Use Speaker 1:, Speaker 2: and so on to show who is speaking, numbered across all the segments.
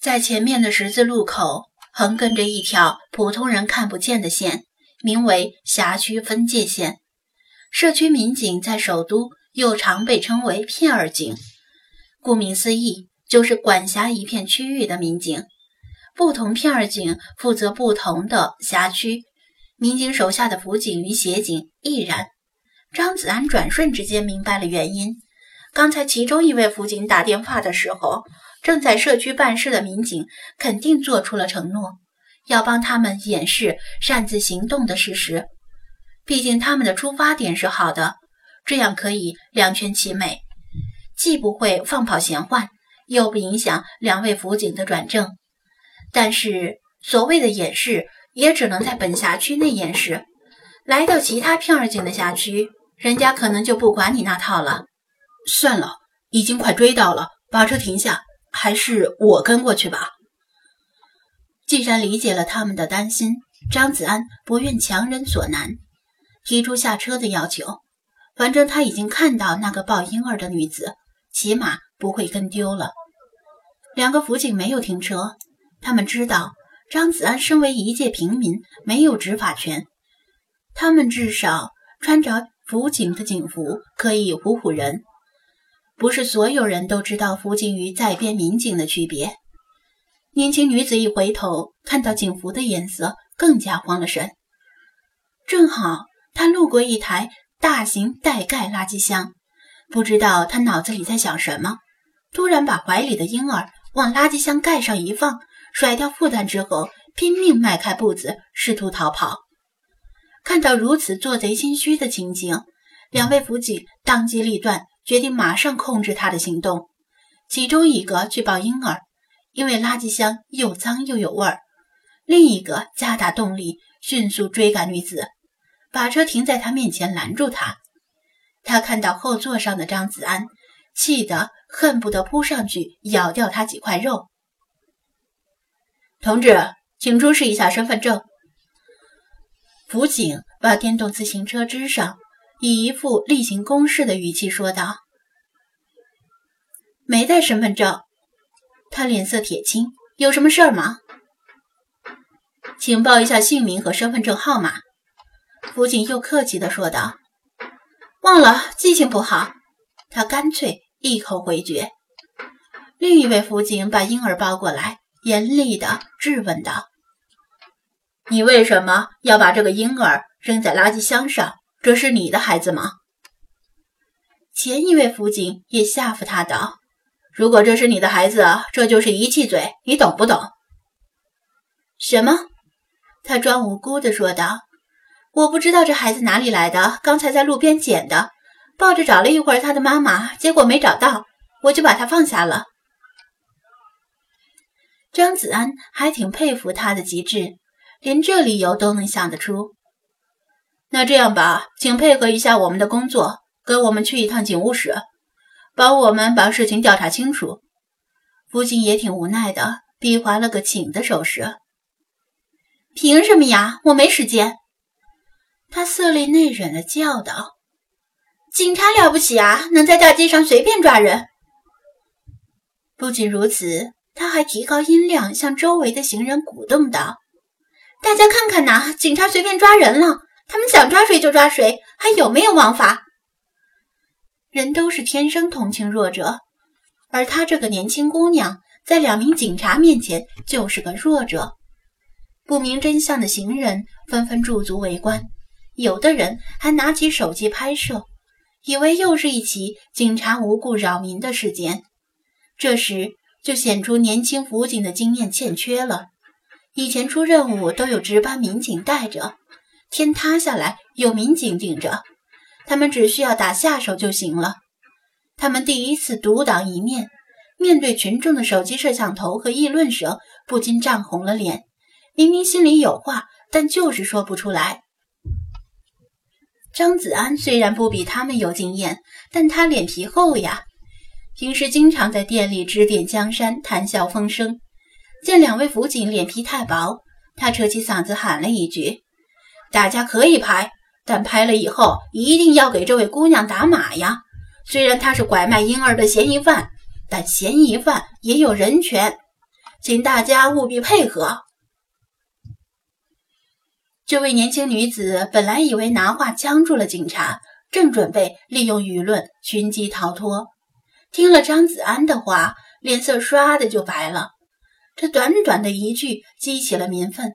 Speaker 1: 在前面的十字路口横亘着一条普通人看不见的线，名为辖区分界线。社区民警在首都又常被称为片儿警，顾名思义，就是管辖一片区域的民警。不同片儿警负责不同的辖区，民警手下的辅警与协警亦然。张子安转瞬之间明白了原因。刚才其中一位辅警打电话的时候，正在社区办事的民警肯定做出了承诺，要帮他们掩饰擅自行动的事实。毕竟他们的出发点是好的，这样可以两全其美，既不会放跑闲换，又不影响两位辅警的转正。但是所谓的掩饰，也只能在本辖区内掩饰。来到其他片儿警的辖区，人家可能就不管你那套了。
Speaker 2: 算了，已经快追到了，把车停下，还是我跟过去吧。
Speaker 1: 既然理解了他们的担心，张子安不愿强人所难。提出下车的要求，反正他已经看到那个抱婴儿的女子，起码不会跟丢了。两个辅警没有停车，他们知道张子安身为一介平民，没有执法权。他们至少穿着辅警的警服，可以唬唬人。不是所有人都知道辅警与在编民警的区别。年轻女子一回头，看到警服的颜色，更加慌了神。正好。他路过一台大型带盖垃圾箱，不知道他脑子里在想什么，突然把怀里的婴儿往垃圾箱盖上一放，甩掉负担之后，拼命迈开步子，试图逃跑。看到如此做贼心虚的情景，两位辅警当机立断，决定马上控制他的行动。其中一个去抱婴儿，因为垃圾箱又脏又有味儿；另一个加大动力，迅速追赶女子。把车停在他面前，拦住他。他看到后座上的张子安，气得恨不得扑上去咬掉他几块肉。
Speaker 2: 同志，请出示一下身份证。
Speaker 1: 辅警把电动自行车支上，以一副例行公事的语气说道：“没带身份证。”他脸色铁青：“有什么事儿吗？
Speaker 2: 请报一下姓名和身份证号码。”
Speaker 1: 辅警又客气地说道：“忘了，记性不好。”他干脆一口回绝。另一位辅警把婴儿抱过来，严厉地质问道：“
Speaker 2: 你为什么要把这个婴儿扔在垃圾箱上？这是你的孩子吗？”
Speaker 1: 前一位辅警也吓唬他道：“
Speaker 2: 如果这是你的孩子，这就是遗弃罪，你懂不懂？”
Speaker 1: 什么？他装无辜地说道。我不知道这孩子哪里来的，刚才在路边捡的，抱着找了一会儿他的妈妈，结果没找到，我就把他放下了。张子安还挺佩服他的机智，连这理由都能想得出。
Speaker 2: 那这样吧，请配合一下我们的工作，跟我们去一趟警务室，帮我们把事情调查清楚。
Speaker 1: 父亲也挺无奈的，比划了个请的手势。凭什么呀？我没时间。他色厉内荏地叫道：“警察了不起啊，能在大街上随便抓人。不仅如此，他还提高音量，向周围的行人鼓动道：‘大家看看呐，警察随便抓人了，他们想抓谁就抓谁，还有没有王法？’人都是天生同情弱者，而她这个年轻姑娘，在两名警察面前就是个弱者。不明真相的行人纷纷驻足围观。”有的人还拿起手机拍摄，以为又是一起警察无故扰民的事件。这时就显出年轻辅警的经验欠缺了。以前出任务都有值班民警带着，天塌下来有民警顶着，他们只需要打下手就行了。他们第一次独当一面，面对群众的手机摄像头和议论声，不禁涨红了脸。明明心里有话，但就是说不出来。张子安虽然不比他们有经验，但他脸皮厚呀。平时经常在店里指点江山，谈笑风生。见两位辅警脸皮太薄，他扯起嗓子喊了一句：“大家可以拍，但拍了以后一定要给这位姑娘打码呀！虽然她是拐卖婴儿的嫌疑犯，但嫌疑犯也有人权。
Speaker 2: 请大家务必配合。”
Speaker 1: 这位年轻女子本来以为拿话僵住了警察，正准备利用舆论寻机逃脱，听了张子安的话，脸色唰的就白了。这短短的一句激起了民愤，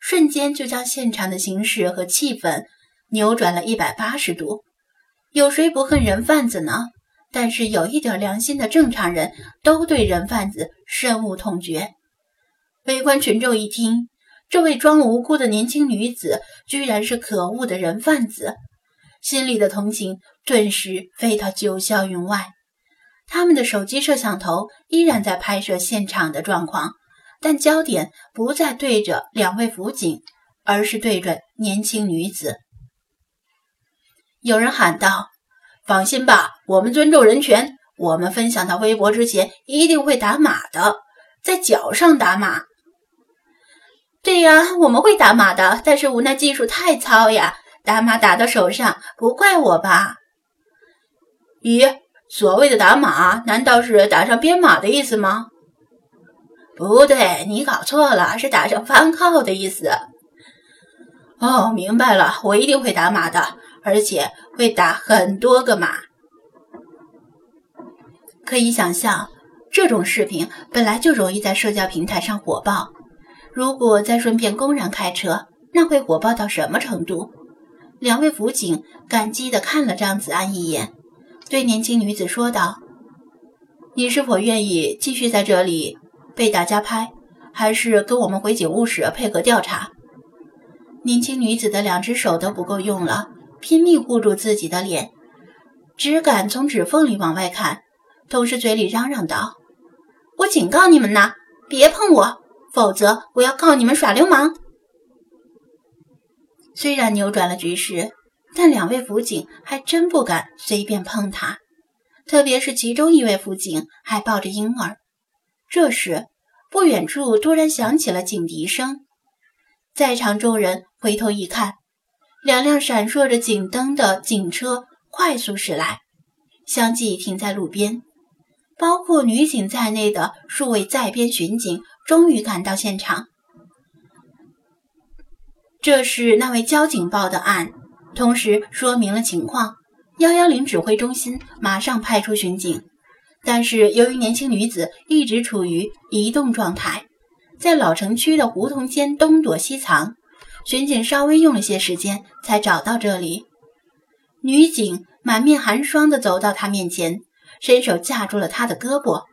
Speaker 1: 瞬间就将现场的形势和气氛扭转了一百八十度。有谁不恨人贩子呢？但是有一点良心的正常人都对人贩子深恶痛绝。围观群众一听。这位装无辜的年轻女子，居然是可恶的人贩子，心里的同情顿时飞到九霄云外。他们的手机摄像头依然在拍摄现场的状况，但焦点不再对着两位辅警，而是对准年轻女子。有人喊道：“放心吧，我们尊重人权。我们分享到微博之前，一定会打码的，在脚上打码。”对呀，我们会打码的，但是无奈技术太糙呀，打码打到手上，不怪我吧？
Speaker 2: 咦，所谓的打码，难道是打上编码的意思吗？
Speaker 1: 不对，你搞错了，是打上番号的意思。
Speaker 2: 哦，明白了，我一定会打码的，而且会打很多个码。
Speaker 1: 可以想象，这种视频本来就容易在社交平台上火爆。如果再顺便公然开车，那会火爆到什么程度？两位辅警感激地看了张子安一眼，对年轻女子说道：“你是否愿意继续在这里被大家拍，还是跟我们回警务室配合调查？”年轻女子的两只手都不够用了，拼命护住自己的脸，只敢从指缝里往外看，同时嘴里嚷嚷道：“我警告你们呐，别碰我！”否则，我要告你们耍流氓。虽然扭转了局势，但两位辅警还真不敢随便碰他，特别是其中一位辅警还抱着婴儿。这时，不远处突然响起了警笛声，在场众人回头一看，两辆闪烁着警灯的警车快速驶来，相继停在路边，包括女警在内的数位在编巡警。终于赶到现场，这是那位交警报的案，同时说明了情况。幺幺零指挥中心马上派出巡警，但是由于年轻女子一直处于移动状态，在老城区的胡同间东躲西藏，巡警稍微用了些时间才找到这里。女警满面寒霜地走到他面前，伸手架住了他的胳膊，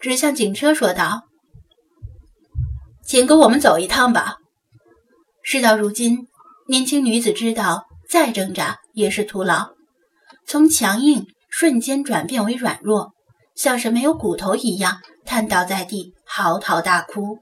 Speaker 1: 指向警车说道。请跟我们走一趟吧。事到如今，年轻女子知道再挣扎也是徒劳，从强硬瞬间转变为软弱，像是没有骨头一样瘫倒在地，嚎啕大哭。